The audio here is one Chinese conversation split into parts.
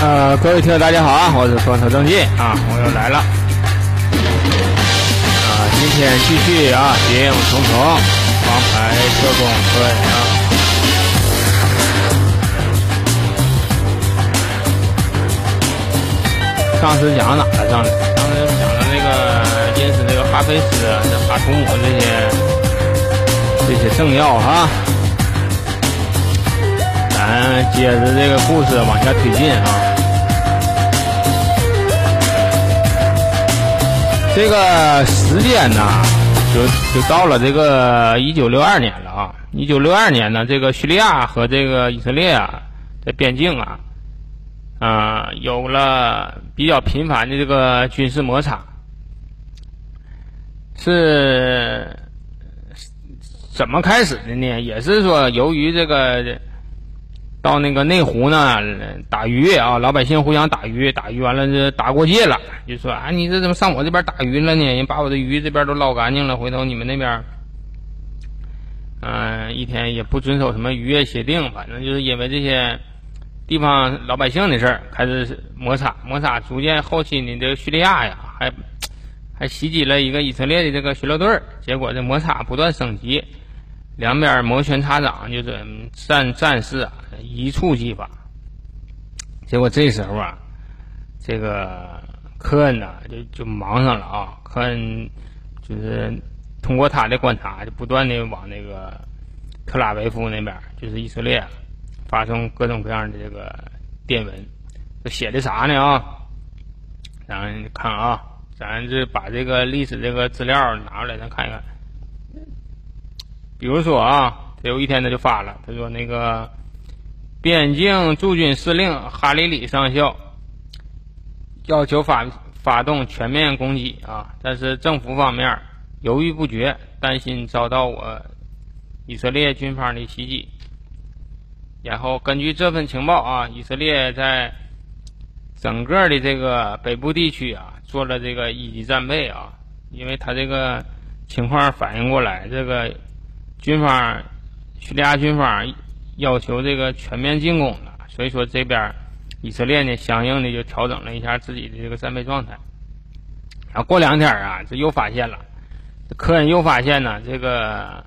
呃，各位听友大家好啊，我是双头正进啊，我又来了。啊，今天继续啊，谍影重重，王牌特工对啊。上次讲哪了？上次上次讲的那个认识那个哈菲斯、那哈图姆这些这些政要哈。咱接着这个故事往下推进啊。这个时间呢，就就到了这个一九六二年了啊！一九六二年呢，这个叙利亚和这个以色列啊，在边境啊，啊，有了比较频繁的这个军事摩擦。是怎么开始的呢？也是说，由于这个。到那个内湖呢，打鱼啊，老百姓互相打鱼，打鱼完了这打过界了，就说啊，你这怎么上我这边打鱼了呢？人把我的鱼这边都捞干净了，回头你们那边，嗯，一天也不遵守什么渔业协定，反正就是因为这些地方老百姓的事儿开始摩擦，摩擦逐渐后期呢，这叙利亚呀，还还袭击了一个以色列的这个巡逻队，结果这摩擦不断升级。两边摩拳擦掌，就是战战事啊一触即发。结果这时候啊，这个科恩呢就就忙上了啊。科恩就是通过他的观察，就不断的往那个特拉维夫那边，就是以色列，发送各种各样的这个电文。这写的啥呢啊？咱看啊，咱这把这个历史这个资料拿出来，咱看一看。比如说啊，他有一天他就发了，他说那个边境驻军司令哈里里上校要求发发动全面攻击啊，但是政府方面犹豫不决，担心遭到我以色列军方的袭击。然后根据这份情报啊，以色列在整个的这个北部地区啊做了这个一级战备啊，因为他这个情况反应过来这个。军方，叙利亚军方要求这个全面进攻了，所以说这边以色列呢，相应的就调整了一下自己的这个战备状态。然后过两天啊，这又发现了，科恩又发现呢，这个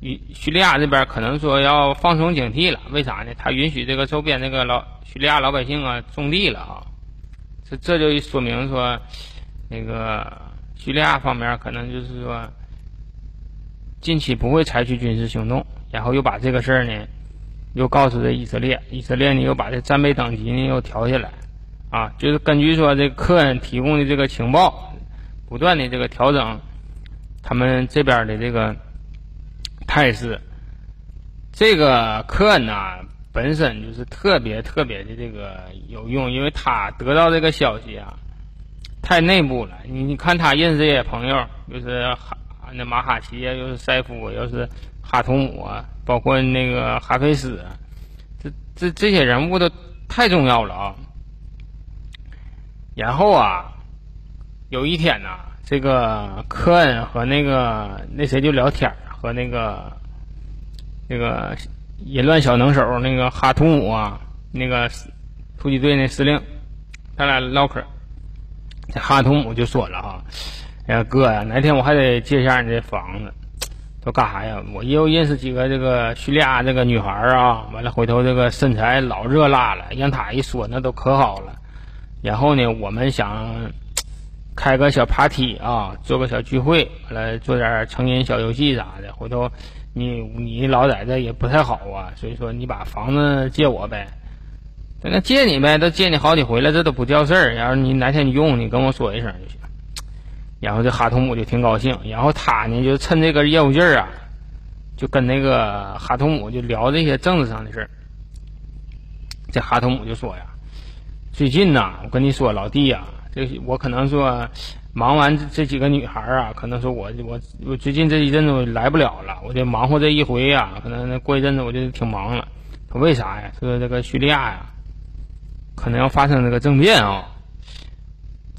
叙叙利亚这边可能说要放松警惕了。为啥呢？他允许这个周边那个老叙利亚老百姓啊种地了啊，这这就说明说，那个叙利亚方面可能就是说。近期不会采取军事行动，然后又把这个事儿呢，又告诉这以色列，以色列呢又把这战备等级呢又调下来，啊，就是根据说这科恩提供的这个情报，不断的这个调整他们这边的这个态势。这个科恩呐本身就是特别特别的这个有用，因为他得到这个消息啊，太内部了。你你看他认识这些朋友，就是。那马哈奇啊，又是塞夫，又是哈图姆啊，包括那个哈菲斯，这这这些人物都太重要了啊。然后啊，有一天呐，这个科恩和那个那谁就聊天和那个那个淫乱小能手那个哈图姆啊，那个突击队那司令，他俩唠嗑，这哈图姆就说了哈。哎呀，哥呀，哪天我还得借一下你这房子，都干啥呀？我又认识几个这个叙利亚这个女孩啊，完了回头这个身材老热辣了，让他一说那都可好了。然后呢，我们想开个小 party 啊，做个小聚会，完了做点成人小游戏啥的。回头你你老在这也不太好啊，所以说你把房子借我呗，那借你呗，都借你好几回了，这都不叫事儿。要是你哪天你用，你跟我说一声就行。然后这哈图姆就挺高兴，然后他呢就趁这个业务劲儿啊，就跟那个哈图姆就聊这些政治上的事儿。这哈图姆就说呀：“最近呐，我跟你说，老弟呀，这我可能说忙完这这几个女孩啊，可能说我我我最近这一阵子我来不了了，我就忙活这一回呀，可能过一阵子我就挺忙了。说为啥呀？说这个叙利亚呀，可能要发生这个政变啊。”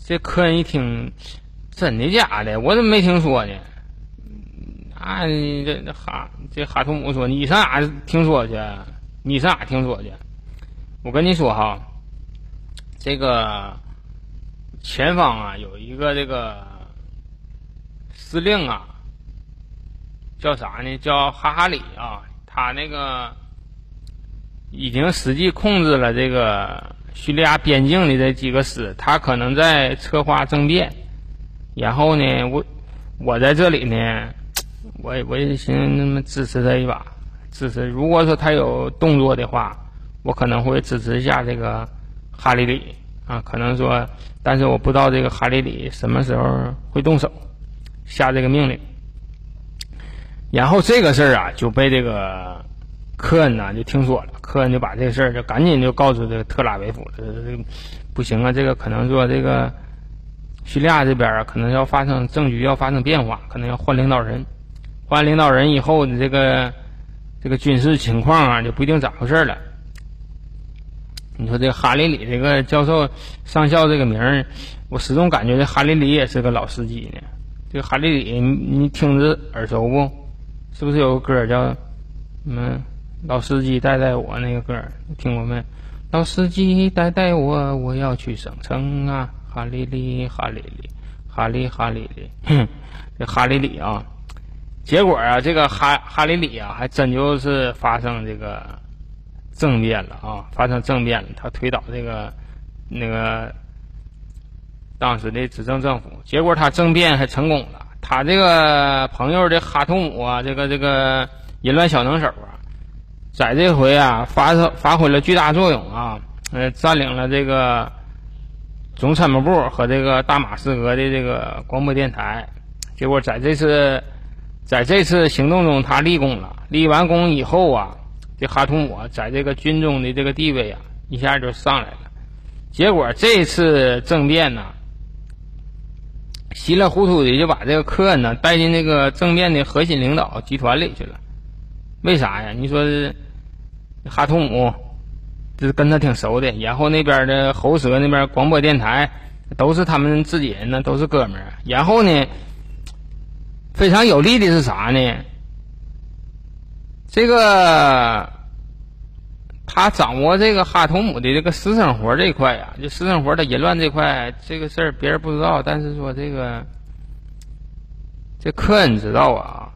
这科恩一听。真的假的？我怎么没听说呢？啊，这哈这哈图姆说你上哪听说去？你上哪听说去？我跟你说哈，这个前方啊有一个这个司令啊，叫啥呢？叫哈哈里啊，他那个已经实际控制了这个叙利亚边境的这几个师，他可能在策划政变。然后呢，我我在这里呢，我我也寻思那么支持他一把，支持。如果说他有动作的话。我可能会支持一下这个哈里里啊，可能说，但是我不知道这个哈里里什么时候会动手下这个命令。然后这个事儿啊就被这个科恩呐就听说了，科恩就把这个事儿就赶紧就告诉这个特拉维夫了，这不行啊，这个可能说这个叙利亚这边啊可能要发生政局要发生变化，可能要换领导人，换领导人以后你这个这个军事情况啊就不一定咋回事了。你说这哈里里这个教授上校这个名儿，我始终感觉这哈里里也是个老司机呢。这哈里里，你听着耳熟不？是不是有个歌叫什么“老司机带带我”那个歌？你听过没？老司机带带我，我要去省城啊！哈利里，哈利里，哈利哈利里，哼，这哈利里啊！结果啊，这个哈哈利里啊，还真就是发生这个。政变了啊！发生政变了，他推倒这个那个当时的执政政府，结果他政变还成功了。他这个朋友的哈图姆啊，这个这个淫乱小能手啊，在这回啊发发挥了巨大作用啊，呃，占领了这个总参谋部和这个大马士革的这个广播电台。结果在这次在这次行动中，他立功了。立完功以后啊。这哈图姆在这个军中的这个地位啊，一下就上来了。结果这次政变呢，稀里糊涂的就把这个科恩呢带进那个政变的核心领导集团里去了。为啥呀？你说哈图姆就是跟他挺熟的，然后那边的喉舌那边广播电台都是他们自己人呢，都是哥们儿。然后呢，非常有利的是啥呢？这个他掌握这个哈图姆的这个私生活这块呀，就私生活的淫乱这块，这个事儿别人不知道，但是说这个这科恩知道啊，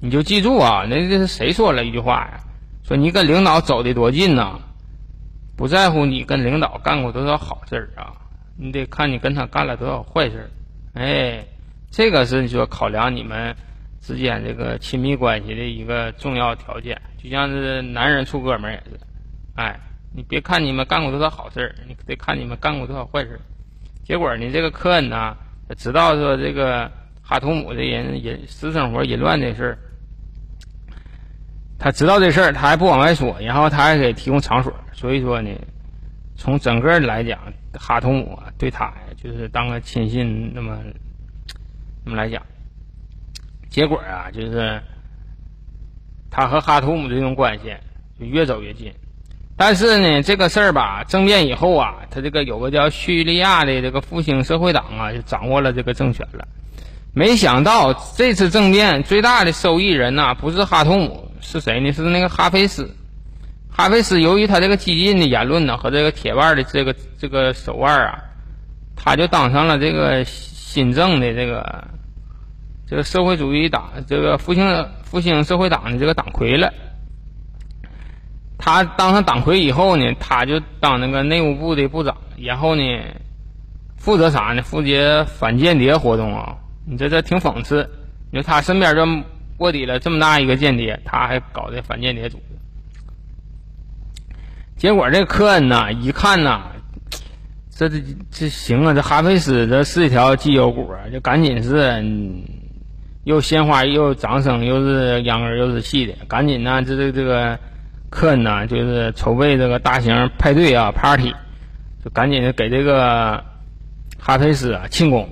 你就记住啊，那这是谁说了一句话呀？说你跟领导走的多近呐，不在乎你跟领导干过多少好事儿啊，你得看你跟他干了多少坏事儿。哎，这个是你说考量你们。之间这个亲密关系的一个重要条件，就像是男人处哥们儿也是，哎，你别看你们干过多少好事儿，你得看你们干过多少坏事儿。结果你这个科恩呢，知道说这个哈图姆的人淫私生活淫乱这事儿，他知道这事儿，他还不往外说，然后他还给提供场所。所以说呢，从整个来讲，哈图姆对他就是当个亲信那么那么来讲。结果啊，就是他和哈图姆这种关系就越走越近。但是呢，这个事儿吧，政变以后啊，他这个有个叫叙利亚的这个复兴社会党啊，就掌握了这个政权了。没想到这次政变最大的受益人呐，不是哈图姆，是谁呢？是那个哈菲斯。哈菲斯由于他这个激进的言论呢，和这个铁腕的这个这个手腕啊，他就当上了这个新政的这个。这个社会主义党，这个复兴复兴社会党的这个党魁了。他当上党魁以后呢，他就当那个内务部的部长，然后呢，负责啥呢？负责反间谍活动啊！你这这挺讽刺。你说他身边这卧底了这么大一个间谍，他还搞这反间谍组织。结果这科恩呐，一看呐，这这这行啊，这哈菲斯这是一条绩优股啊，就赶紧是。又鲜花又掌声，又是秧歌又是戏的，赶紧呢，这这这个科恩呢，就是筹备这个大型派对啊，party，就赶紧给这个哈菲斯啊庆功，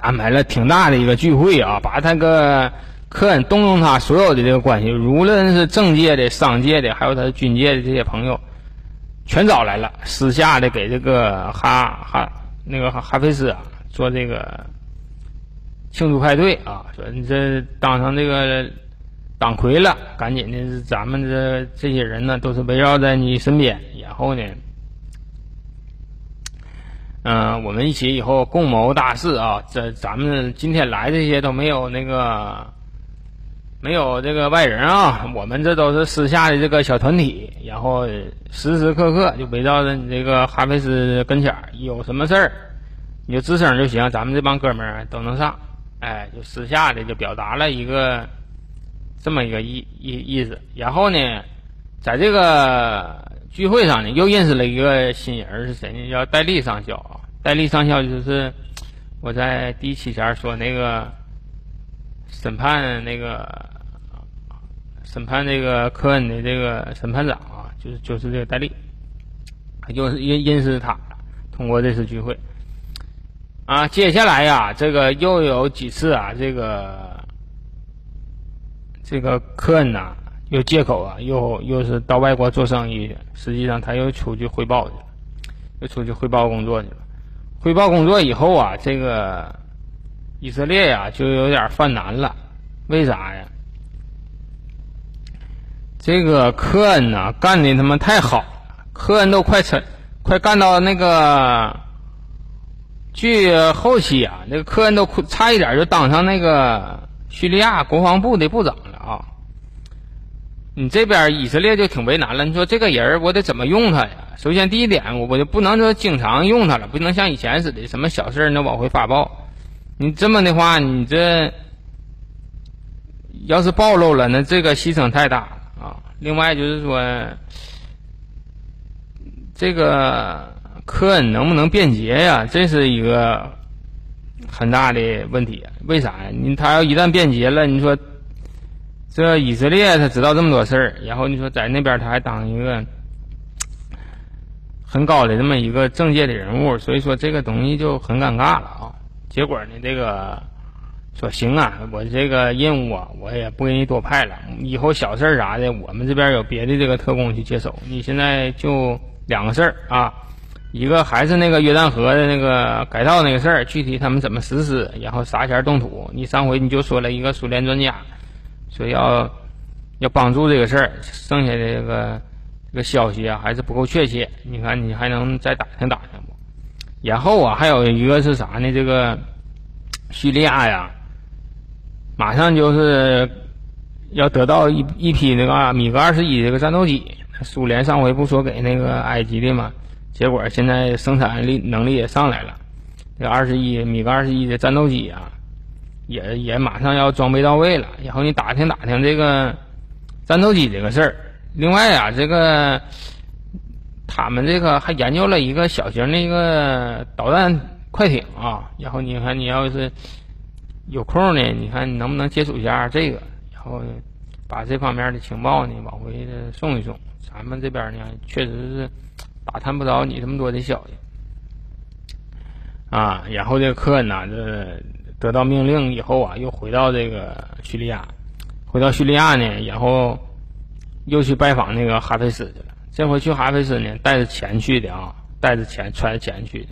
安排了挺大的一个聚会啊，把他个科恩动用他所有的这个关系，无论是政界的、商界的，还有他军界的这些朋友，全找来了，私下的给这个哈哈那个哈哈菲斯啊做这个。庆祝派对啊，说你这当上这个党魁了，赶紧的，咱们这这些人呢，都是围绕在你身边，然后呢，嗯，我们一起以后共谋大事啊！这咱们今天来这些都没有那个，没有这个外人啊，我们这都是私下的这个小团体，然后时时刻刻就围绕着你这个哈菲斯跟前儿，有什么事儿你就吱声就行，咱们这帮哥们儿都能上。哎，就私下的就表达了一个。这么一个意意意思，然后呢，在这个聚会上呢，又认识了一个新人，是谁呢？叫戴笠上校啊。戴笠上校就是我在第一期前说那个审判那个审判这个科恩的这个审判长啊，就是就是这个戴笠，就是认认识他，通过这次聚会啊。接下来呀，这个又有几次啊，这个。这个科恩呐，又借口啊，又又是到外国做生意。实际上，他又出去汇报去了，又出去汇报工作去了。汇报工作以后啊，这个以色列呀，就有点犯难了。为啥呀？这个科恩呐，干的他妈太好，科恩都快成，快干到那个，据后期啊，那个科恩都差一点就当上那个叙利亚国防部的部长了。啊，你这边以色列就挺为难了。你说这个人我得怎么用他呀？首先第一点，我我就不能说经常用他了，不能像以前似的，什么小事能往回发报。你这么的话，你这要是暴露了，那这个牺牲太大了啊。另外就是说，这个科恩能不能便捷呀？这是一个很大的问题。为啥呀？你他要一旦便捷了，你说。这以色列他知道这么多事儿，然后你说在那边他还当一个很高的这么一个政界的人物，所以说这个东西就很尴尬了啊。结果呢，这个说行啊，我这个任务啊，我也不给你多派了，以后小事儿啥的，我们这边有别的这个特工去接手。你现在就两个事儿啊，一个还是那个约旦河的那个改造那个事儿，具体他们怎么实施，然后啥前动土。你上回你就说了一个苏联专家。所以要要帮助这个事儿，剩下的这个这个消息啊还是不够确切。你看，你还能再打听打听？然后啊，还有一个是啥呢？这个叙利亚呀，马上就是要得到一一批那个米格二十一这个战斗机。苏联上回不说给那个埃及的吗？结果现在生产力能力也上来了，这二十一米格二十一的战斗机啊。也也马上要装备到位了，然后你打听打听这个战斗机这个事儿。另外啊，这个他们这个还研究了一个小型的一个导弹快艇啊。然后你看，你要是有空呢，你看你能不能接触一下这个，然后把这方面的情报呢往回送一送。咱们这边呢，确实是打探不着你这么多的消息啊。然后这个科恩呐，这。得到命令以后啊，又回到这个叙利亚，回到叙利亚呢，然后又去拜访那个哈菲斯去了。这回去哈菲斯呢，带着钱去的啊，带着钱揣着钱去的。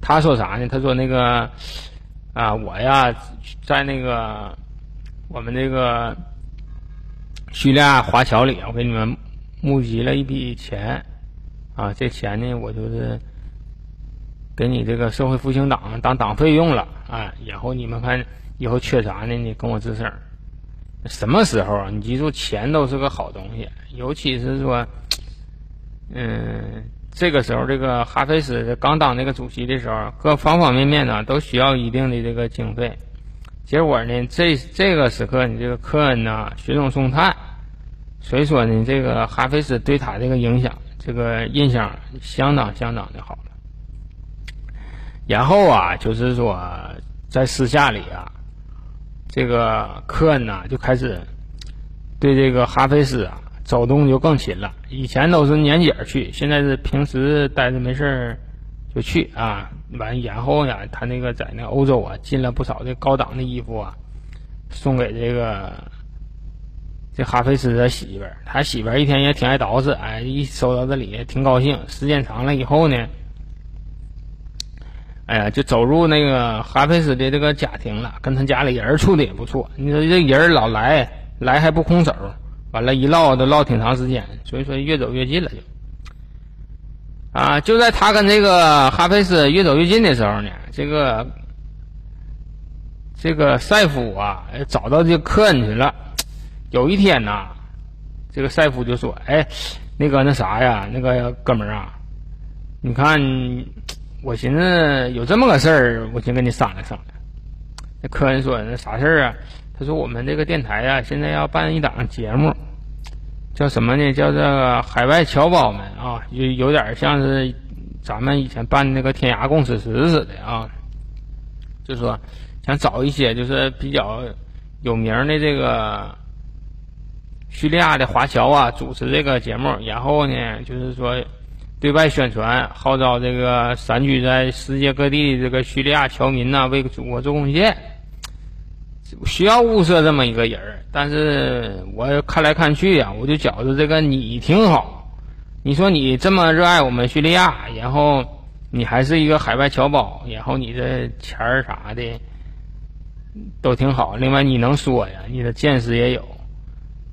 他说啥呢？他说那个啊，我呀，在那个我们这个叙利亚华侨里，我给你们募集了一笔钱啊，这钱呢，我就是。给你这个社会复兴党当党费用了，哎，然后你们看以后缺啥呢？你跟我吱声。什么时候啊？你记住，钱都是个好东西，尤其是说，嗯，这个时候这个哈菲斯刚当那个主席的时候，各方方面面呢都需要一定的这个经费。结果呢，这这个时刻你这个科恩呢雪中送炭，所以说呢，这个哈菲斯对他这个影响，这个印象相当相当的好。然后啊，就是说，在私下里啊，这个科恩呢就开始对这个哈菲斯啊走动就更勤了。以前都是年节去，现在是平时待着没事儿就去啊。完，然后呢，他那个在那欧洲啊进了不少的高档的衣服啊，送给这个这哈菲斯的媳妇儿。他媳妇儿一天也挺爱捯饬，哎，一收到这里挺高兴。时间长了以后呢。哎呀，就走入那个哈菲斯的这个家庭了，跟他家里人处的也不错。你说这人老来，来还不空手，完了，一唠都唠挺长时间，所以说越走越近了就。啊，就在他跟这个哈菲斯越走越近的时候呢，这个这个赛夫啊找到这个科恩去了。有一天呐，这个赛夫就说：“哎，那个那啥呀，那个哥们啊，你看，我寻思有这么个事儿，我先跟你商量商量。”那科恩说：“那啥事儿啊？”他说：“我们这个电台呀，现在要办一档节目。”叫什么呢？叫这个海外侨胞们啊，有有点像是咱们以前办那个天涯共此时似的啊。就说想找一些就是比较有名的这个叙利亚的华侨啊，主持这个节目，然后呢，就是说对外宣传，号召这个散居在世界各地的这个叙利亚侨民呐，为祖国做贡献。需要物色这么一个人儿，但是我看来看去呀，我就觉着这个你挺好。你说你这么热爱我们叙利亚，然后你还是一个海外侨胞，然后你这钱儿啥的都挺好。另外你能说呀，你的见识也有。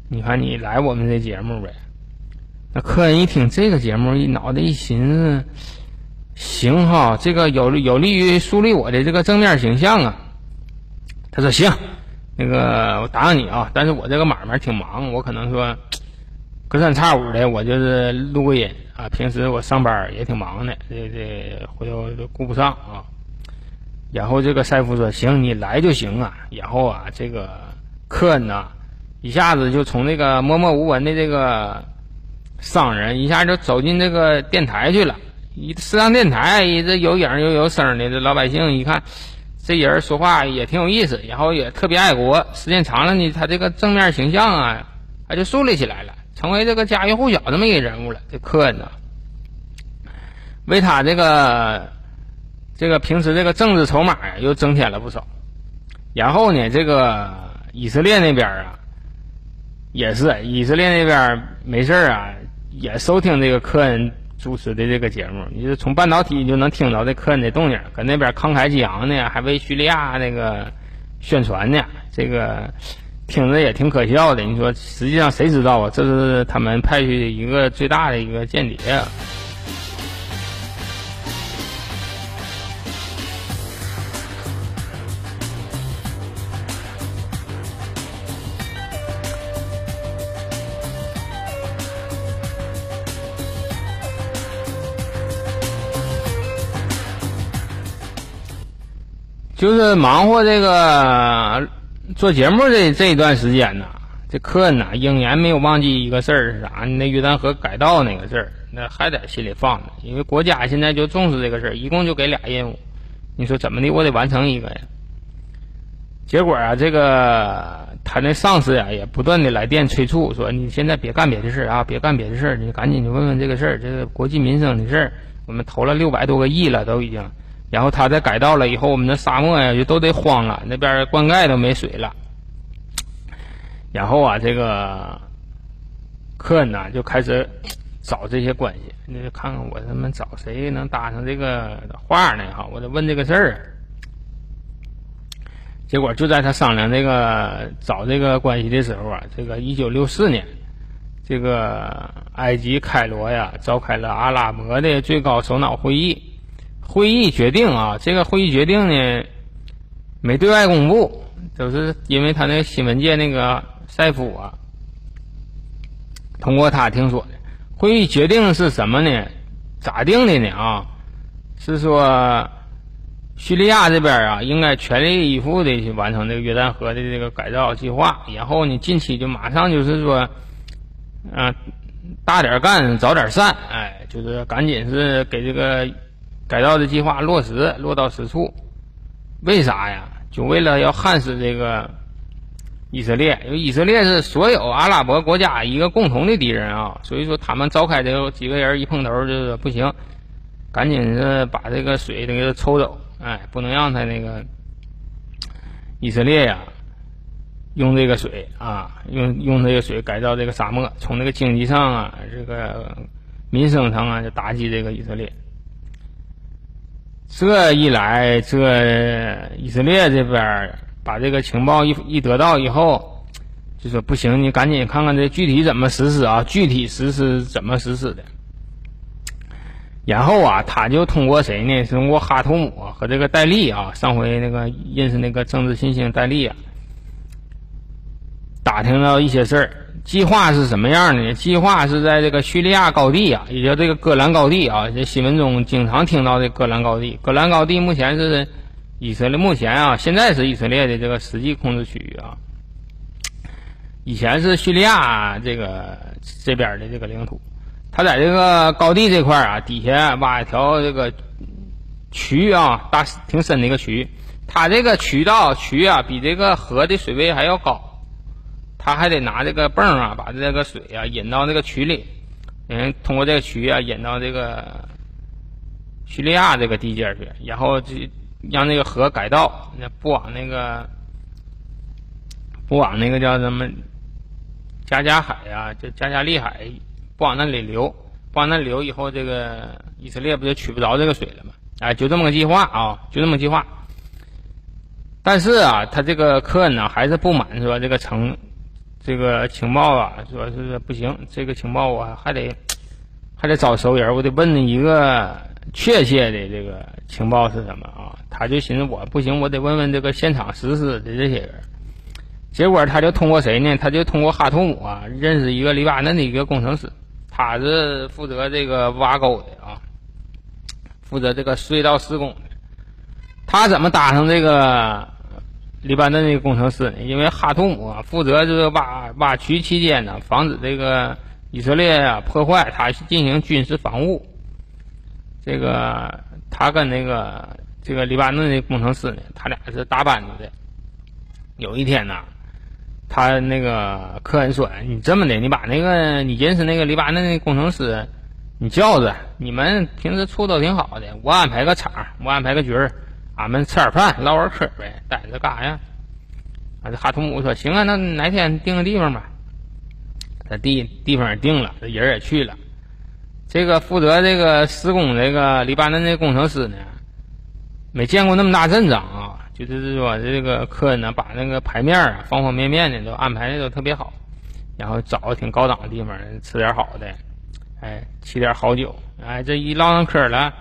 你看你来我们这节目呗。那客人一听这个节目，一脑袋一寻思，行哈，这个有有利于树立我的这个正面形象啊。他说行，那个我答应你啊，但是我这个买卖挺忙，我可能说隔三差五的我就是录个音啊。平时我上班也挺忙的，这这回头都顾不上啊。然后这个赛夫说行，你来就行啊。然后啊，这个科恩呐，一下子就从那个默默无闻的这个商人，一下就走进这个电台去了。一上电台，这有影又有声的，这老百姓一看。这人说话也挺有意思，然后也特别爱国。时间长了呢，他这个正面形象啊，他就树立起来了，成为这个家喻户晓这么一个人物了。这科恩呢，为他这个这个平时这个政治筹码，又增添了不少。然后呢，这个以色列那边啊，也是以色列那边没事啊，也收听这个科恩。主持的这个节目，你就从半导体就能听到这客人的动静，搁那边慷慨激昂呢，还为叙利亚那个宣传呢，这个听着也挺可笑的。你说，实际上谁知道啊？这是他们派去一个最大的一个间谍。就是忙活这个做节目这这一段时间呢，这客人呐仍然没有忘记一个事儿是啥？那约旦河改道那个事儿，那还在心里放着。因为国家现在就重视这个事儿，一共就给俩任务，你说怎么的？我得完成一个呀。结果啊，这个他那上司呀也不断的来电催促，说你现在别干别的事儿啊，别干别的事儿，你赶紧去问问这个事儿，这个国计民生的事儿，我们投了六百多个亿了，都已经。然后他再改道了以后，我们的沙漠呀就都得荒了，那边灌溉都没水了。然后啊，这个客人呢就开始找这些关系，那就看看我他妈找谁能搭上这个话呢？哈，我得问这个事儿。结果就在他商量这个找这个关系的时候啊，这个一九六四年，这个埃及开罗呀召开了阿拉伯的最高首脑会议。会议决定啊，这个会议决定呢，没对外公布，都是因为他那新闻界那个赛夫啊，通过他听说的。会议决定是什么呢？咋定的呢？啊，是说叙利亚这边啊，应该全力以赴的去完成这个约旦河的这个改造计划，然后呢，近期就马上就是说，嗯，大点干，早点散，哎，就是赶紧是给这个。改造的计划落实落到实处，为啥呀？就为了要焊死这个以色列，因为以色列是所有阿拉伯国家一个共同的敌人啊。所以说，他们召开这个几个人一碰头就是不行，赶紧是把这个水给他抽走，哎，不能让他那个以色列呀用这个水啊，用用这个水改造这个沙漠，从这个经济上啊，这个民生上啊，就打击这个以色列。这一来，这以色列这边把这个情报一一得到以后，就说不行，你赶紧看看这具体怎么实施啊？具体实施怎么实施的？然后啊，他就通过谁呢？通过哈图姆和这个戴利啊，上回那个认识那个政治新星戴利啊，打听到一些事儿。计划是什么样的呢？计划是在这个叙利亚高地啊，也叫这个戈兰高地啊，这新闻中经常听到的戈兰高地。戈兰高地目前是以色列目前啊，现在是以色列的这个实际控制区域啊。以前是叙利亚这个这边的这个领土。他在这个高地这块啊，底下挖一条这个渠啊，大挺深的一个渠。他这个渠道渠啊，比这个河的水位还要高。他还得拿这个泵啊，把这个水啊引到这个渠里，嗯，通过这个渠啊引到这个叙利亚这个地界去，然后就让这个河改道，那不往那个不往那个叫什么加加海啊，就加加利海，不往那里流，不往那里流以后，这个以色列不就取不着这个水了吗？哎，就这么个计划啊，就这么计划。但是啊，他这个科恩呢还是不满，说这个城。这个情报啊，说是不行，这个情报我还得还得找熟人，我得问一个确切的这个情报是什么啊？他就寻思我不行，我得问问这个现场实施的这些人。结果他就通过谁呢？他就通过哈图姆啊，认识一个黎巴嫩的一个工程师，他是负责这个挖沟的啊，负责这个隧道施工的。他怎么搭上这个？黎巴嫩的工程师？因为哈图姆负责这个挖挖渠期间呢，防止这个以色列啊破坏，他进行军事防务。这个他跟那个这个黎巴嫩的工程师呢，他俩是搭班子的。有一天呢，他那个科恩说：“你这么的，你把那个你认识那个黎巴嫩的工程师，你叫着，你们平时处都挺好的，我安排个场，我安排个局儿。”俺们吃点饭，唠会嗑呗，待着干啥呀？啊，这哈图姆说：“行啊，那哪天定个地方吧。”这地地方也定了，这人也去了。这个负责这个施工这个黎巴嫩的工程师呢，没见过那么大阵仗啊。就是说，这个客人呢，把那个牌面啊，方方面面的都安排的都特别好，然后找个挺高档的地方吃点好的，哎，沏点好酒，哎，这一唠上嗑了。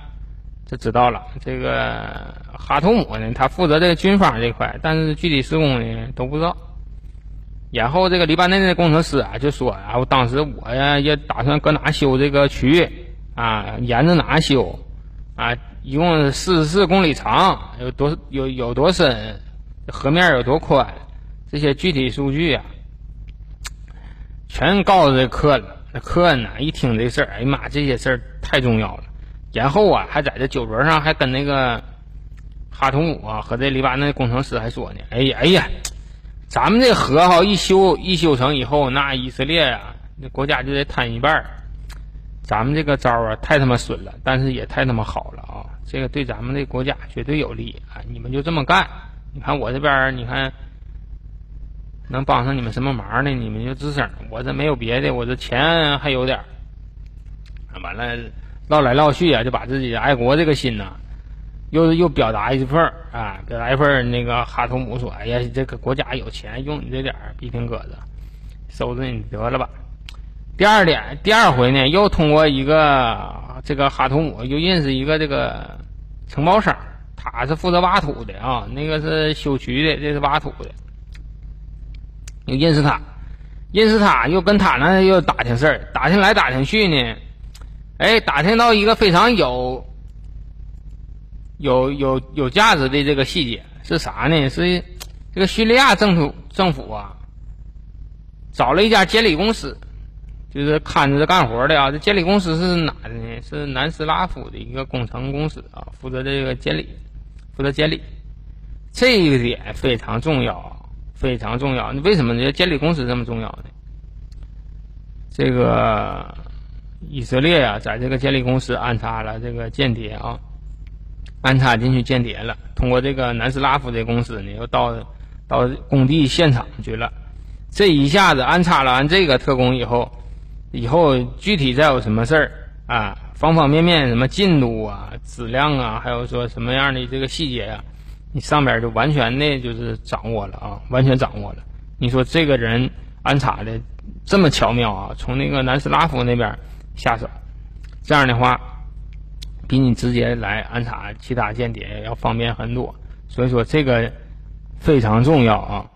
就知道了，这个哈图姆呢，他负责这个军方这块，但是具体施工呢都不知道。然后这个黎巴嫩的工程师啊就说啊，我当时我呀也打算搁哪修这个渠啊，沿着哪修啊，一共四十四公里长，有多有有多深，河面有多宽，这些具体数据啊，全告诉这客人了。那客人呢一听这事儿，哎呀妈，这些事儿太重要了。然后啊，还在这酒桌上还跟那个哈图姆啊和这黎巴嫩工程师还说呢，哎呀哎呀，咱们这河哈一修一修成以后，那以色列啊，那国家就得摊一半。咱们这个招啊太他妈损了，但是也太他妈好了啊！这个对咱们这国家绝对有利啊！你们就这么干，你看我这边你看能帮上你们什么忙呢？你们就吱声，我这没有别的，我这钱还有点儿。完了。唠来唠去啊，就把自己爱国这个心呐，又又表达一份儿啊，表达一份儿。那个哈图姆说：“哎呀，这个国家有钱，用你这点儿逼平鸽子，收着你得了吧。”第二点，第二回呢，又通过一个这个哈图姆又认识一个这个承包商，他是负责挖土的啊，那个是修渠的，这是挖土的。又认识他，认识他又跟他那又打听事儿，打听来打听去呢。哎，打听到一个非常有、有、有、有价值的这个细节是啥呢？是这个叙利亚政府政府啊，找了一家监理公司，就是看着干活的啊。这监理公司是哪的呢？是南斯拉夫的一个工程公司啊，负责这个监理，负责监理。这一点非常重要，非常重要。为什么这监理公司这么重要呢？这个。以色列呀，在这个监理公司安插了这个间谍啊，安插进去间谍了。通过这个南斯拉夫这公司呢，又到到工地现场去了。这一下子安插了完这个特工以后，以后具体再有什么事儿啊，方方面面什么进度啊、质量啊，还有说什么样的这个细节呀，你上边就完全的就是掌握了啊，完全掌握了。你说这个人安插的这么巧妙啊，从那个南斯拉夫那边下手，这样的话，比你直接来安插其他间谍要方便很多。所以说这个非常重要啊。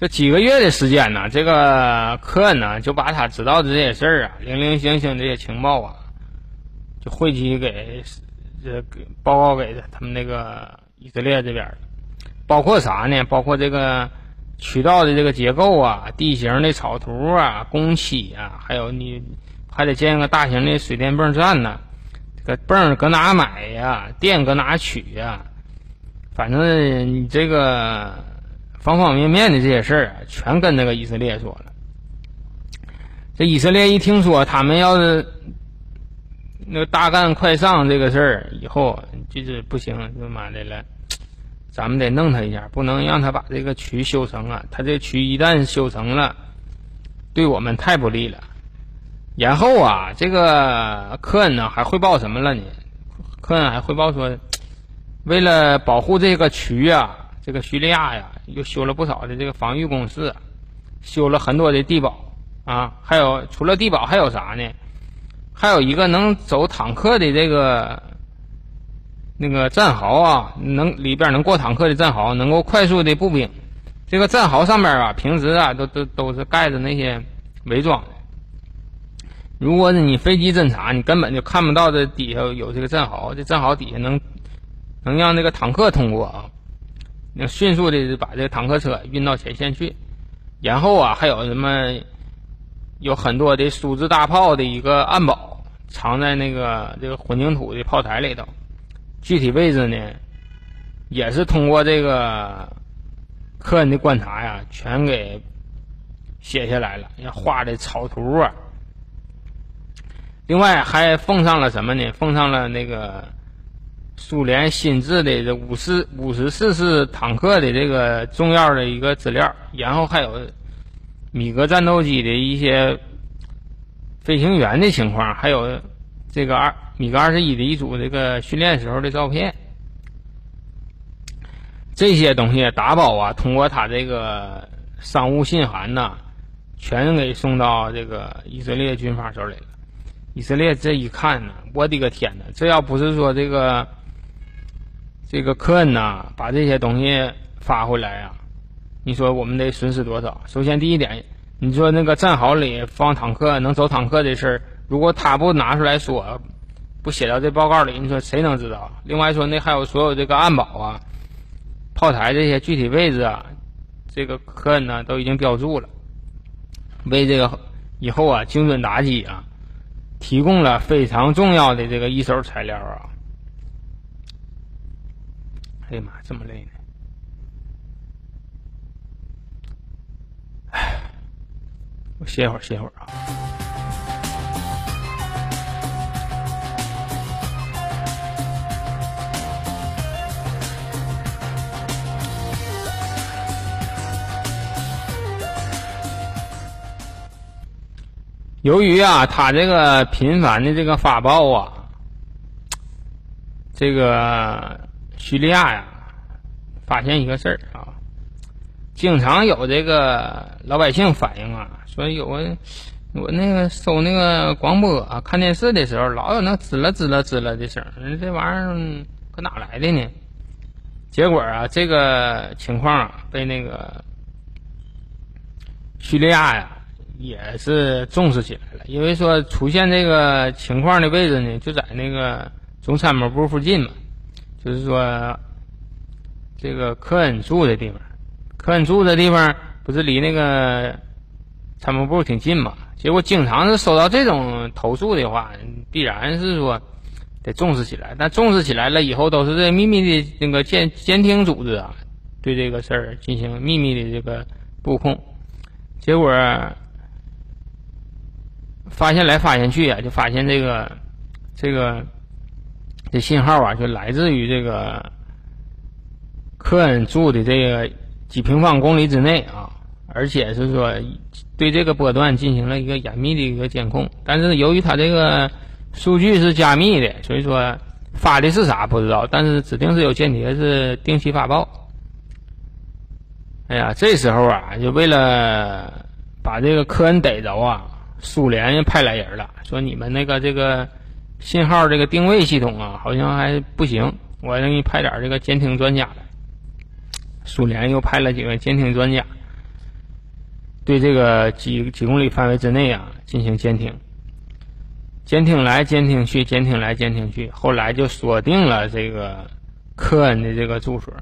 这几个月的时间呢，这个科恩呢就把他知道的这些事儿啊，零零星星这些情报啊，就汇集给这给报告给他们那个以色列这边包括啥呢？包括这个渠道的这个结构啊、地形的草图啊、工期啊，还有你还得建个大型的水电泵站呢。这个泵搁哪买呀？电搁哪取呀？反正你这个。方方面面的这些事儿啊，全跟那个以色列说了。这以色列一听说他们要是那个大干快上这个事儿，以后就是不行，他妈的了，咱们得弄他一下，不能让他把这个渠修成啊。他这渠一旦修成了，对我们太不利了。然后啊，这个科恩呢还汇报什么了呢？科恩还汇报说，为了保护这个渠啊。这个叙利亚呀，又修了不少的这个防御工事，修了很多的地堡啊，还有除了地堡还有啥呢？还有一个能走坦克的这个那个战壕啊，能里边能过坦克的战壕，能够快速的步兵。这个战壕上面啊，平时啊都都都是盖着那些伪装的。如果你飞机侦察，你根本就看不到这底下有这个战壕，这战壕底下能能让那个坦克通过啊。那迅速的把这个坦克车运到前线去，然后啊，还有什么有很多的苏制大炮的一个暗堡，藏在那个这个混凝土的炮台里头。具体位置呢，也是通过这个科恩的观察呀，全给写下来了，要画的草图啊。另外还奉上了什么呢？奉上了那个。苏联新制的这五十五十四式坦克的这个重要的一个资料，然后还有米格战斗机的一些飞行员的情况，还有这个二米格二十一的一组这个训练时候的照片，这些东西打包啊，通过他这个商务信函呐，全给送到这个以色列军方手里了。以色列这一看呢，我的个天呐，这要不是说这个。这个科恩呐，把这些东西发回来呀，你说我们得损失多少？首先第一点，你说那个战壕里放坦克能走坦克的事儿，如果他不拿出来说，不写到这报告里，你说谁能知道？另外说那还有所有这个暗堡啊、炮台这些具体位置啊，这个科恩呢都已经标注了，为这个以后啊精准打击啊提供了非常重要的这个一手材料啊。哎呀妈，这么累呢！哎，我歇会儿，歇会儿啊。由于啊，他这个频繁的这个发报啊，这个。叙利亚呀，发现一个事儿啊，经常有这个老百姓反映啊，说有个我那个收那个广播啊，看电视的时候，老有那滋啦滋啦滋啦的声，这玩意儿搁哪来的呢？结果啊，这个情况啊，被那个叙利亚呀也是重视起来了，因为说出现这个情况的位置呢，就在那个总参谋部附近嘛。就是说，这个科恩住的地方，科恩住的地方不是离那个参谋部挺近嘛？结果经常是收到这种投诉的话，必然是说得重视起来。但重视起来了以后，都是这秘密的那个监监听组织啊，对这个事儿进行秘密的这个布控。结果发现来发现去啊，就发现这个这个。这信号啊，就来自于这个科恩住的这个几平方公里之内啊，而且是说对这个波段进行了一个严密的一个监控。但是由于它这个数据是加密的，所以说发的是啥不知道，但是指定是有间谍是定期发报。哎呀，这时候啊，就为了把这个科恩逮着啊，苏联派来人了，说你们那个这个信号这个定位系统啊，好像还不行，我给你派点这个监听专家来。苏联又派了几个监听专家，对这个几几公里范围之内啊进行监听，监听来监听去，监听来监听去，后来就锁定了这个科恩的这个住所。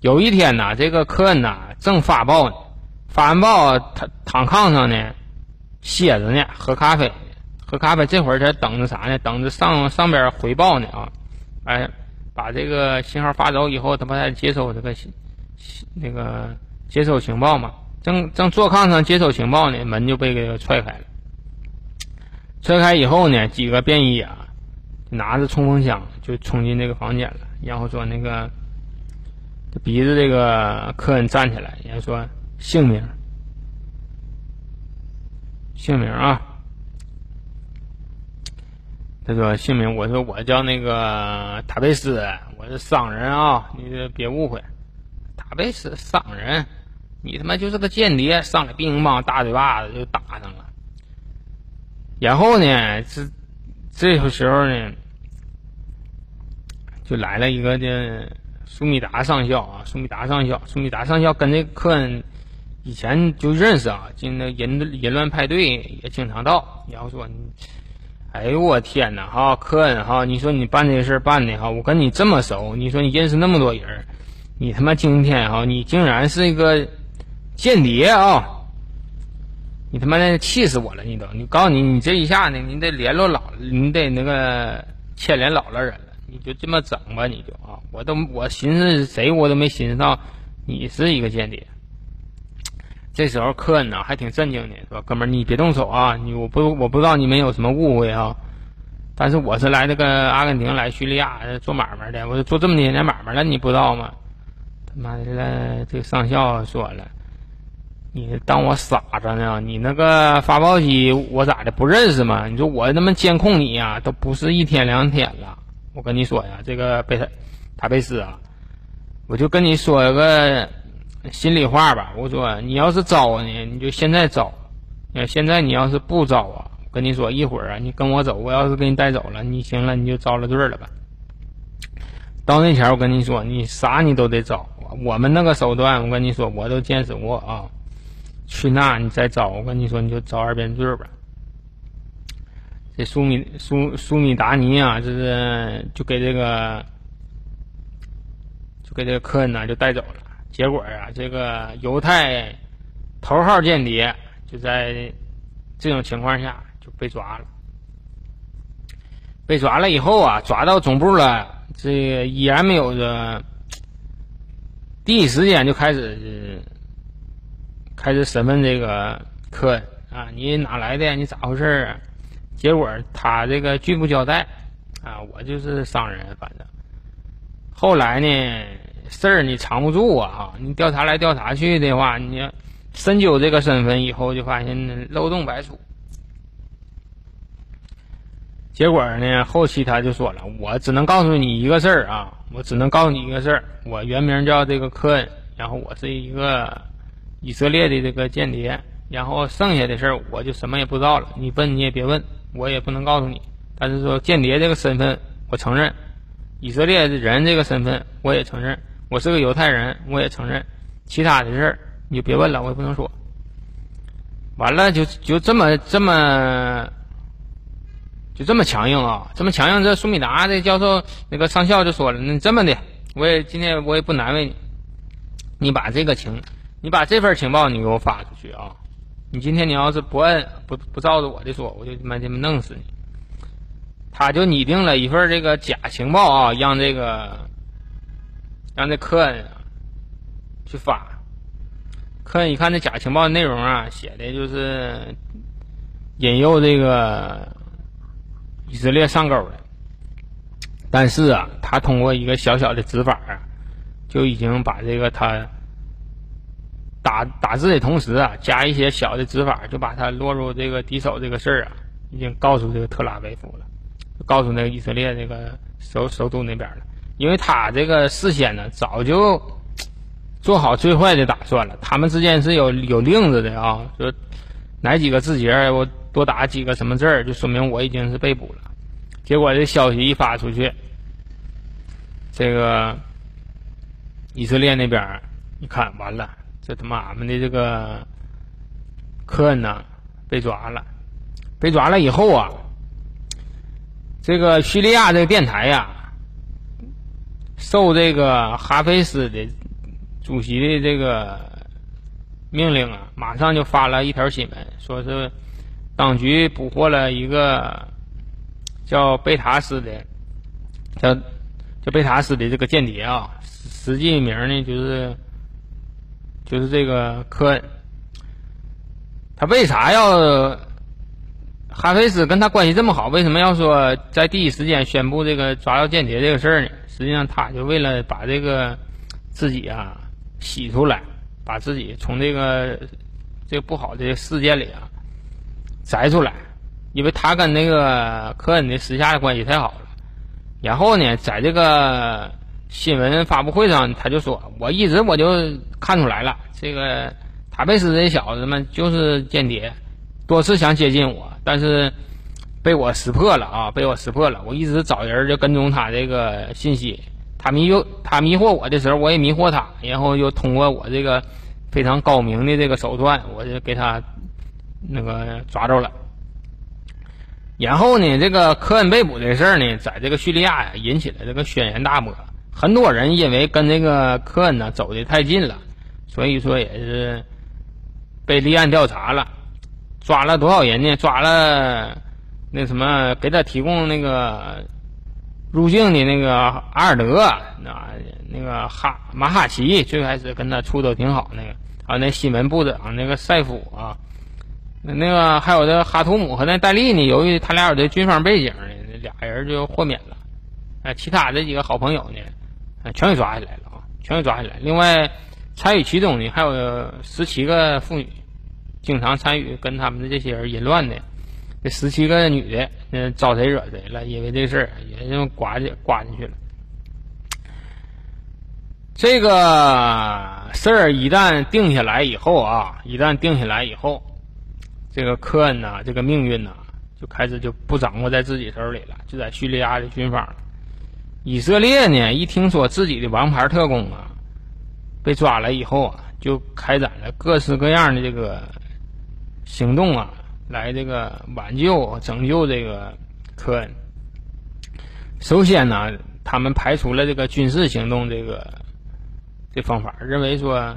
有一天呐，这个科恩呐正发报呢，发完报他躺炕上呢，歇着呢，喝咖啡，喝咖啡。这会儿在等着啥呢？等着上上边回报呢啊！哎。把这个信号发走以后，他不还接收这个那个接收情报嘛？正正坐炕上接收情报呢，门就被给踹开了。踹开以后呢，几个便衣啊，拿着冲锋枪就冲进这个房间了。然后说那个逼着这个科恩站起来，然后说姓名，姓名啊。他说姓名，我说我叫那个塔贝斯，我是商人啊，你别误会。塔贝斯商人，你他妈就是个间谍，上来乒乓大嘴巴子就打上了。然后呢，这这个时候呢，就来了一个这苏米达上校啊，苏米达上校，苏米达上校跟这科恩以前就认识啊，进那淫淫乱派对也经常到。然后说。哎呦我天哪！哈，科恩哈，你说你办这事办的哈，我跟你这么熟，你说你认识那么多人，你他妈今天哈，你竟然是一个间谍啊！你他妈的气死我了！你都，你告诉你，你这一下呢，你得联络老，你得那个牵连老了人了，你就这么整吧，你就啊，我都我寻思谁我都没寻思到你是一个间谍。这时候，科恩呢还挺震惊的，说：“哥们儿，你别动手啊！你我不我不知道你们有什么误会啊，但是我是来这个阿根廷来叙利亚做买卖的，我做这么些年买卖了，你不知道吗？”他妈的，这个上校说了：“你当我傻子呢？你那个发报机我咋的不认识吗？你说我他妈监控你呀，都不是一天两天了。我跟你说呀，这个贝塔塔贝斯啊，我就跟你说个。”心里话吧，我说你要是招呢，你就现在招。现在你要是不招啊，我跟你说一会儿啊，你跟我走，我要是给你带走了，你行了，你就遭了罪了吧。到那前我跟你说，你啥你都得招。我们那个手段，我跟你说，我都见识过啊。去那你再招，我跟你说，你就遭二遍罪吧。这苏米苏苏米达尼啊，就是就给这个，就给这个科恩呢就带走了。结果啊，这个犹太头号间谍就在这种情况下就被抓了。被抓了以后啊，抓到总部了，这依然没有这第一时间就开始开始审问这个科恩啊，你哪来的？你咋回事啊？结果他这个拒不交代啊，我就是商人，反正后来呢。事儿你藏不住啊！哈，你调查来调查去的话，你深究这个身份以后，就发现漏洞百出。结果呢，后期他就说了：“我只能告诉你一个事儿啊，我只能告诉你一个事儿。我原名叫这个科恩，然后我是一个以色列的这个间谍，然后剩下的事儿我就什么也不知道了。你问你也别问，我也不能告诉你。但是说间谍这个身份我承认，以色列的人这个身份我也承认。”我是个犹太人，我也承认。其他的事儿你就别问了，我也不能说。完了，就就这么这么就这么强硬啊！这么强硬，这苏米达这教授那个上校就说了：“那这么的，我也今天我也不难为你，你把这个情，你把这份情报你给我发出去啊！你今天你要是不按不不照着我的说，我就他妈他妈弄死你！”他就拟定了一份这个假情报啊，让这个。让这科恩去发，科恩一看这假情报内容啊，写的就是引诱这个以色列上钩的。但是啊，他通过一个小小的指法啊，就已经把这个他打打字的同时啊，加一些小的指法，就把他落入这个敌手这个事儿啊，已经告诉这个特拉维夫了，告诉那个以色列这个首首都那边了。因为他这个事先呢，早就做好最坏的打算了。他们之间是有有令子的啊，说哪几个字节我多打几个什么字儿，就说明我已经是被捕了。结果这消息一发出去，这个以色列那边一看，完了。这他妈俺们的这个科恩呐被抓了，被抓了以后啊，这个叙利亚这个电台呀，受这个哈菲斯的主席的这个命令啊，马上就发了一条新闻，说是当局捕获了一个叫贝塔斯的，叫叫贝塔斯的这个间谍啊，实际名呢就是。就是这个科恩，他为啥要哈菲斯跟他关系这么好？为什么要说在第一时间宣布这个抓到间谍这个事儿呢？实际上，他就为了把这个自己啊洗出来，把自己从这个这个不好的事件里啊摘出来，因为他跟那个科恩的私下的关系太好了。然后呢，在这个。新闻发布会上，他就说：“我一直我就看出来了，这个塔贝斯这小子们就是间谍，多次想接近我，但是被我识破了啊，被我识破了。我一直找人就跟踪他这个信息，他迷诱他迷惑我的时候，我也迷惑他，然后又通过我这个非常高明的这个手段，我就给他那个抓着了。然后呢，这个科恩被捕的事儿呢，在这个叙利亚呀，引起了这个轩然大波。”很多人因为跟这个科恩呢走的太近了，所以说也是被立案调查了，抓了多少人呢？抓了那什么，给他提供那个入境的那个阿尔德，那那个哈马哈奇最开始跟他处的挺好，那个还有那新闻部长那个塞夫啊，那个还有这哈图姆和那戴利呢，由于他俩有这军方背景呢，俩人就豁免了，哎，其他这几个好朋友呢？全给抓起来了啊！全给抓起来。另外，参与其中的还有十七个妇女，经常参与跟他们的这些人淫乱的。这十七个女的，嗯，招谁惹谁了？因为这事儿也就刮进刮进去了。这个事儿一旦定下来以后啊，一旦定下来以后，这个科恩呐，这个命运呐，就开始就不掌握在自己手里了，就在叙利亚的军方。以色列呢，一听说自己的王牌特工啊被抓了以后啊，就开展了各式各样的这个行动啊，来这个挽救、拯救这个科恩。首先呢，他们排除了这个军事行动这个这方法，认为说，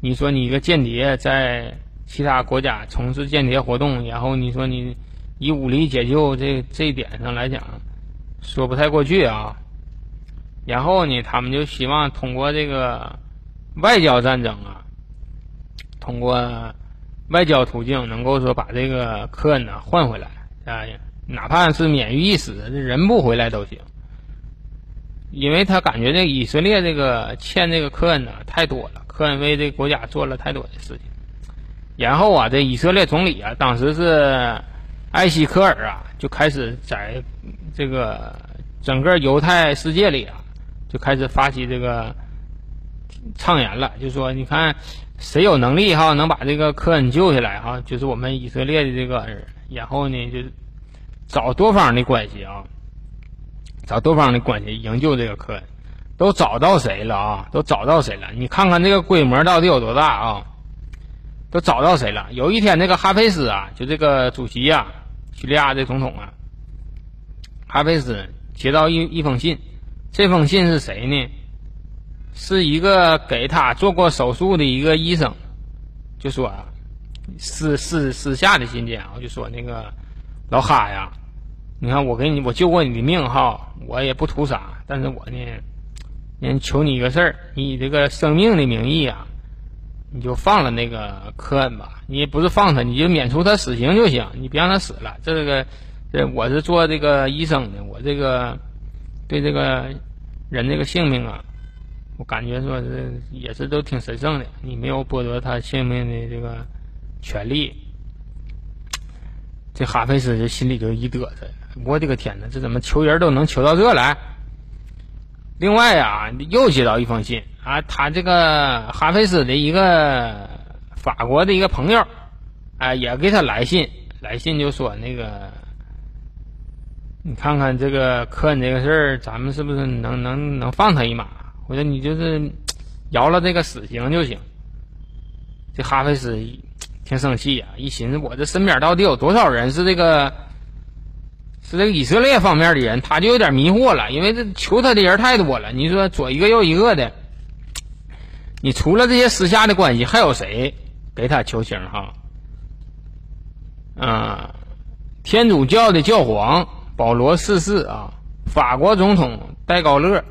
你说你一个间谍在其他国家从事间谍活动，然后你说你以武力解救，这这一点上来讲。说不太过去啊，然后呢，他们就希望通过这个外交战争啊，通过外交途径，能够说把这个科恩呢换回来啊，哪怕是免于一死，这人不回来都行。因为他感觉这以色列这个欠这个科恩呢太多了，科恩为这国家做了太多的事情。然后啊，这以色列总理啊，当时是艾希科尔啊，就开始在。这个整个犹太世界里啊，就开始发起这个畅言了，就说你看谁有能力哈，能把这个科恩救下来哈，就是我们以色列的这个人，然后呢，就找多方的关系啊，找多方的关系营救这个科恩，都找到谁了啊？都找到谁了？你看看这个规模到底有多大啊？都找到谁了？有一天，那个哈菲斯啊，就这个主席呀，叙利亚的总统啊。哈菲斯接到一一封信，这封信是谁呢？是一个给他做过手术的一个医生，就说啊，私私私下的信件啊，就说那个老哈呀，你看我给你我救过你的命哈，我也不图啥，但是我呢，人求你一个事儿，你以这个生命的名义啊，你就放了那个科恩吧，你不是放他，你就免除他死刑就行，你别让他死了，这个。这我是做这个医生的，我这个对这个人这个性命啊，我感觉说是也是都挺神圣的，你没有剥夺他性命的这个权利。这哈菲斯这心里就一嘚瑟，我的个天哪，这怎么求人都能求到这来？另外呀，又接到一封信啊，他这个哈菲斯的一个法国的一个朋友，哎，也给他来信，来信就说那个，你看看这个科恩这个事儿，咱们是不是能能能放他一马？我说你就是饶了这个死刑就行。这哈菲斯挺生气呀，一寻思我这身边到底有多少人是这个是这个以色列方面的人，他就有点迷惑了，因为这求他的人太多了。你说左一个右一个的，你除了这些私下的关系，还有谁给他求情哈？啊，天主教的教皇保罗四世啊，法国总统戴高乐。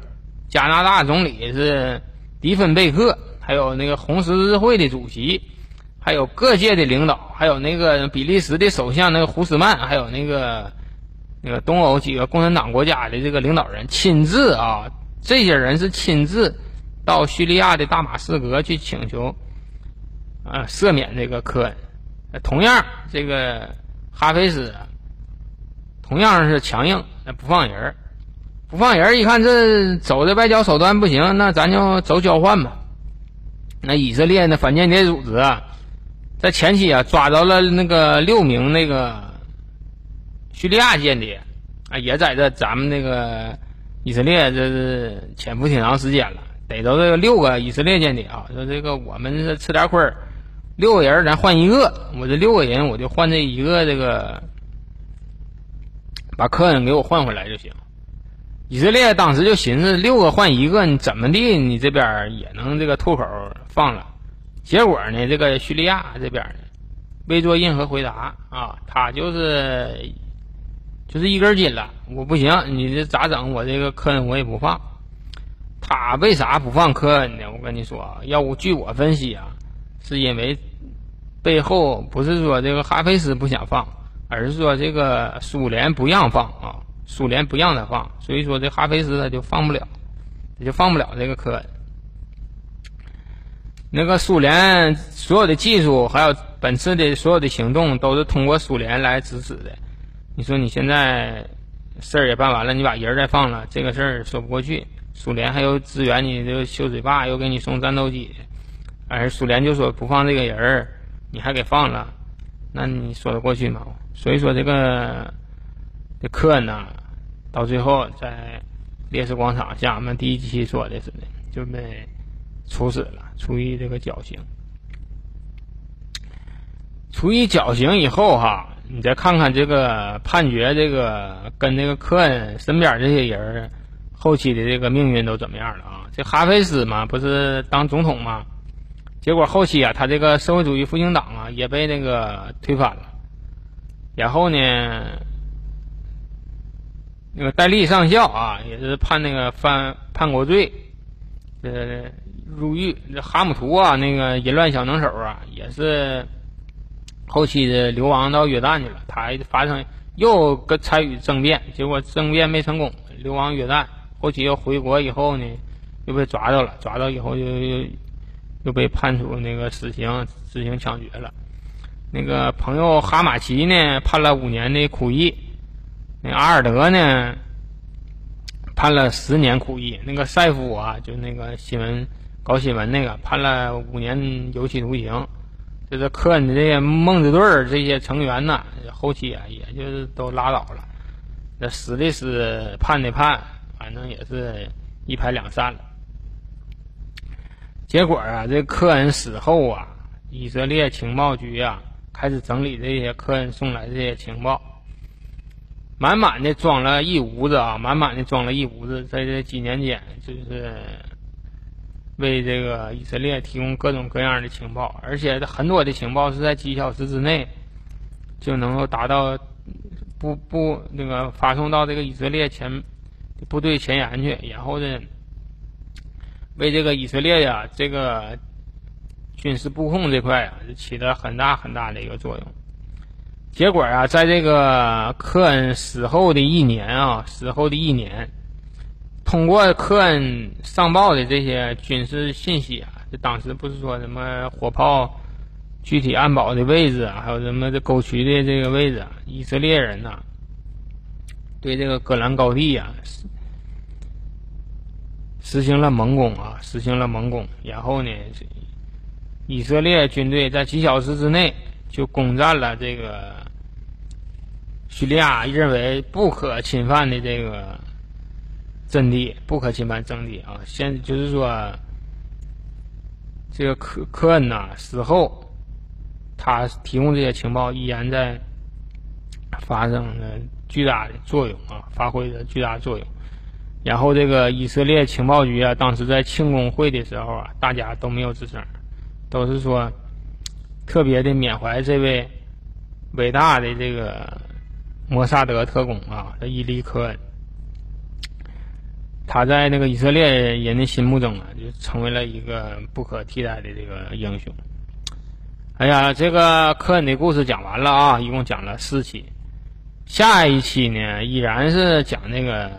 加拿大总理是迪芬贝克，还有那个红十字会的主席，还有各界的领导，还有那个比利时的首相那个胡斯曼，还有那个那个东欧几个共产党国家的这个领导人亲自啊，这些人是亲自到叙利亚的大马士革去请求啊赦免这个科恩。同样，这个哈菲斯同样是强硬，不放人儿。不放人，一看这走的外交手段不行，那咱就走交换吧。那以色列那反间谍组织啊，在前期啊抓着了那个六名那个叙利亚间谍啊，也在这咱们那个以色列这是潜伏挺长时间了，逮着这个六个以色列间谍啊，说这个我们是吃点亏儿，六个人咱换一个，我这六个人我就换这一个这个，把科恩给我换回来就行。以色列当时就寻思六个换一个，你怎么地？你这边也能这个吐口放了。结果呢，这个叙利亚这边呢，未做任何回答啊，他就是就是一根筋了。我不行，你这咋整？我这个科恩我也不放。他为啥不放科恩呢？我跟你说，要不据我分析啊，是因为背后不是说这个哈菲斯不想放，而是说这个苏联不让放啊。苏联不让他放，所以说这哈菲斯他就放不了，他就放不了这个科恩。那个苏联所有的技术，还有本次的所有的行动，都是通过苏联来支持的。你说你现在事儿也办完了，你把人儿再放了，这个事儿说不过去。苏联还有支援你这个修水坝，又给你送战斗机，而苏联就说不放这个人儿，你还给放了，那你说得过去吗？所以说这个这科恩呐。到最后，在烈士广场，像俺们第一期说的似的，就被处死了，处以这个绞刑。处以绞刑以后，哈，你再看看这个判决，这个跟那个科恩身边这些人后期的这个命运都怎么样了啊？这哈菲斯嘛，不是当总统嘛？结果后期啊，他这个社会主义复兴党啊，也被那个推翻了。然后呢？那个戴笠上校啊，也是判那个犯叛国罪，呃，入狱。这哈姆图啊，那个淫乱小能手啊，也是后期的流亡到约旦去了。他发生又跟参与政变，结果政变没成功，流亡约旦。后期又回国以后呢，又被抓到了，抓到以后又又又被判处那个死刑，执行枪决了。那个朋友哈马奇呢，判了五年的苦役。那阿尔德呢，判了十年苦役。那个赛夫啊，就那个新闻搞新闻那个，判了五年有期徒刑。就是科恩的这些梦之队这些成员呐，后期啊，也就是都拉倒了。那死的死，判的判，反正也是一拍两散了。结果啊，这科恩死后啊，以色列情报局啊，开始整理这些科恩送来的这些情报。满满的装了一屋子啊，满满的装了一屋子，在这几年间，就是为这个以色列提供各种各样的情报，而且很多的情报是在几小时之内就能够达到不不那个发送到这个以色列前部队前沿去，然后呢，为这个以色列呀这个军事布控这块啊，起了很大很大的一个作用。结果啊，在这个科恩死后的一年啊，死后的一年，通过科恩上报的这些军事信息啊，这当时不是说什么火炮具体安保的位置啊，还有什么这沟渠的这个位置，啊以色列人呐，对这个戈兰高地啊实实行了猛攻啊，实行了猛攻，然后呢，以色列军队在几小时之内就攻占了这个叙利亚认为不可侵犯的这个。阵地不可侵犯阵地啊！现就是说，这个科科恩呐死后，他提供这些情报依然在发生着巨大的作用啊，发挥着巨大作用。然后这个以色列情报局啊，当时在庆功会的时候啊，大家都没有吱声，都是说特别的缅怀这位伟大的这个摩萨德特工啊，这伊利科恩。他在那个以色列人的心目中啊，就成为了一个不可替代的这个英雄。哎呀，这个科恩的故事讲完了啊，一共讲了四期。下一期呢，依然是讲那个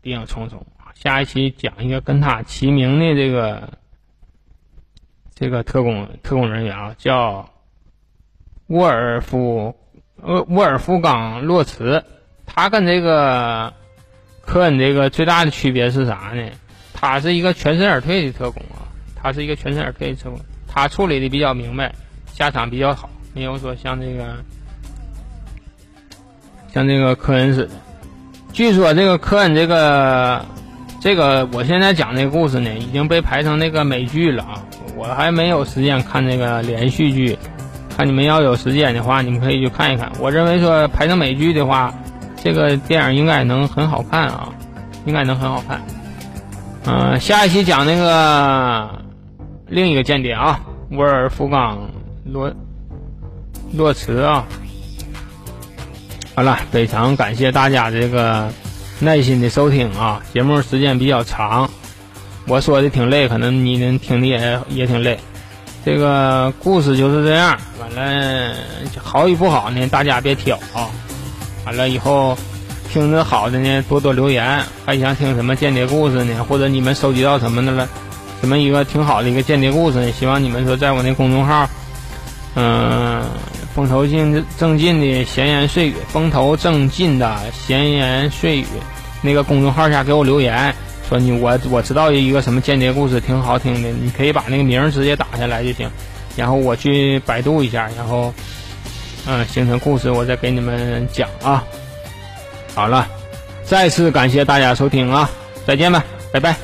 谍影重重下一期讲一个跟他齐名的这个这个特工特工人员啊，叫沃尔夫呃沃尔夫冈洛茨，他跟这个。科恩这个最大的区别是啥呢？他是一个全身而退的特工啊，他是一个全身而退的特工，他处理的比较明白，下场比较好，没有说像这个像这个科恩似的。据说这个科恩这个这个我现在讲这个故事呢，已经被拍成那个美剧了啊，我还没有时间看那个连续剧，看你们要有时间的话，你们可以去看一看。我认为说拍成美剧的话。这个电影应该能很好看啊，应该能很好看。嗯，下一期讲那个另一个间谍啊，沃尔夫冈洛洛茨啊。好了，非常感谢大家这个耐心的收听啊，节目时间比较长，我说的挺累，可能你们听的也也挺累。这个故事就是这样，完了好与不好呢，大家别挑啊。完了以后，听着好的呢，多多留言。还想听什么间谍故事呢？或者你们收集到什么的了？什么一个挺好的一个间谍故事呢？希望你们说在我那公众号，嗯，风头进正劲的闲言碎语，风头正劲的闲言碎语，那个公众号下给我留言，说你我我知道一个什么间谍故事挺好听的，你可以把那个名直接打下来就行，然后我去百度一下，然后。嗯，形成故事，我再给你们讲啊。好了，再次感谢大家收听啊，再见吧，拜拜。